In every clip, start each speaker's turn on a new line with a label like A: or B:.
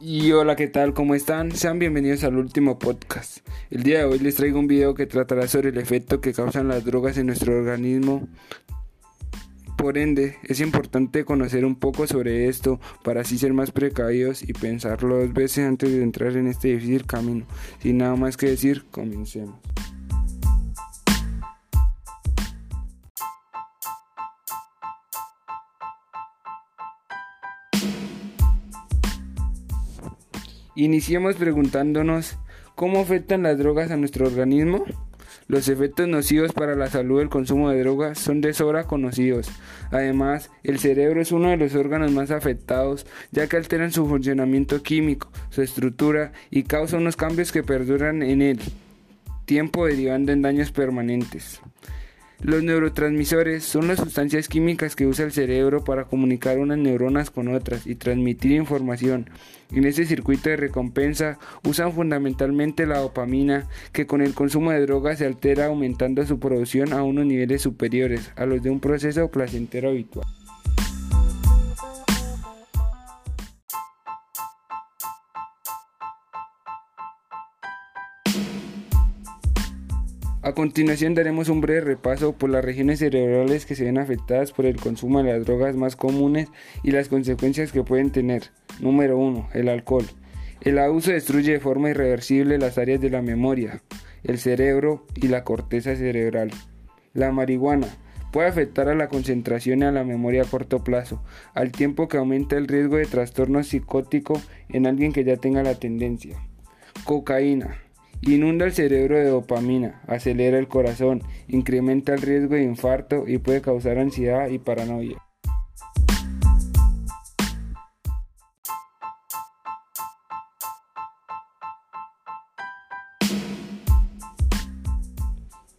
A: Y hola, ¿qué tal? ¿Cómo están? Sean bienvenidos al último podcast. El día de hoy les traigo un video que tratará sobre el efecto que causan las drogas en nuestro organismo. Por ende, es importante conocer un poco sobre esto para así ser más precavidos y pensarlo dos veces antes de entrar en este difícil camino. Sin nada más que decir, comencemos. Iniciemos preguntándonos cómo afectan las drogas a nuestro organismo. Los efectos nocivos para la salud del consumo de drogas son de sobra conocidos. Además, el cerebro es uno de los órganos más afectados, ya que alteran su funcionamiento químico, su estructura y causan unos cambios que perduran en el tiempo derivando en daños permanentes. Los neurotransmisores son las sustancias químicas que usa el cerebro para comunicar unas neuronas con otras y transmitir información. En ese circuito de recompensa usan fundamentalmente la dopamina, que con el consumo de drogas se altera aumentando su producción a unos niveles superiores a los de un proceso placentero habitual. A continuación daremos un breve repaso por las regiones cerebrales que se ven afectadas por el consumo de las drogas más comunes y las consecuencias que pueden tener. Número 1. El alcohol. El abuso destruye de forma irreversible las áreas de la memoria, el cerebro y la corteza cerebral. La marihuana puede afectar a la concentración y a la memoria a corto plazo, al tiempo que aumenta el riesgo de trastorno psicótico en alguien que ya tenga la tendencia. Cocaína Inunda el cerebro de dopamina, acelera el corazón, incrementa el riesgo de infarto y puede causar ansiedad y paranoia.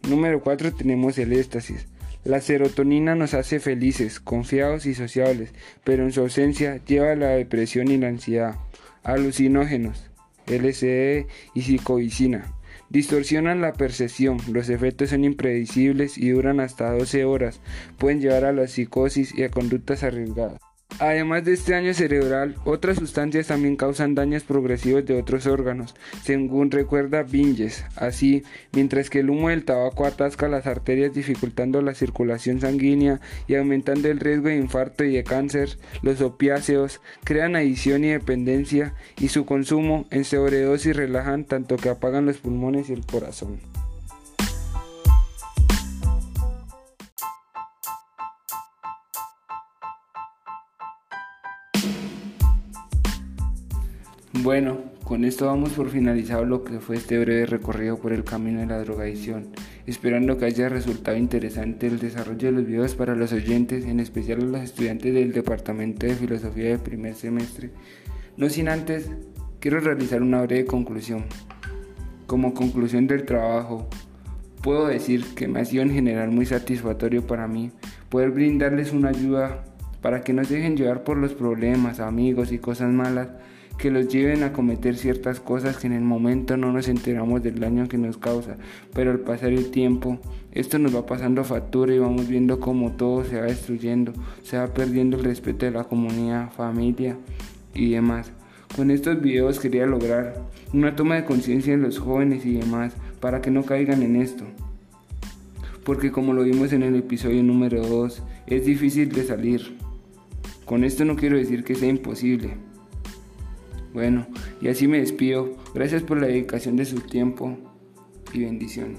A: Número 4 tenemos el éxtasis. La serotonina nos hace felices, confiados y sociables, pero en su ausencia lleva a la depresión y la ansiedad. Alucinógenos. LSD y psicovicina. Distorsionan la percepción, los efectos son impredecibles y duran hasta 12 horas, pueden llevar a la psicosis y a conductas arriesgadas. Además de este daño cerebral, otras sustancias también causan daños progresivos de otros órganos, según recuerda Binges. Así, mientras que el humo del tabaco atasca las arterias dificultando la circulación sanguínea y aumentando el riesgo de infarto y de cáncer, los opiáceos crean adicción y dependencia y su consumo en sobredosis relajan tanto que apagan los pulmones y el corazón. Bueno, con esto vamos por finalizado lo que fue este breve recorrido por el camino de la drogadicción, esperando que haya resultado interesante el desarrollo de los videos para los oyentes, en especial a los estudiantes del Departamento de Filosofía de primer semestre. No sin antes, quiero realizar una breve conclusión. Como conclusión del trabajo, puedo decir que me ha sido en general muy satisfactorio para mí poder brindarles una ayuda para que no se dejen llevar por los problemas, amigos y cosas malas que los lleven a cometer ciertas cosas que en el momento no nos enteramos del daño que nos causa, pero al pasar el tiempo esto nos va pasando factura y vamos viendo cómo todo se va destruyendo, se va perdiendo el respeto de la comunidad, familia y demás. Con estos videos quería lograr una toma de conciencia en los jóvenes y demás para que no caigan en esto. Porque como lo vimos en el episodio número 2, es difícil de salir. Con esto no quiero decir que sea imposible, bueno, y así me despido. Gracias por la dedicación de su tiempo y bendiciones.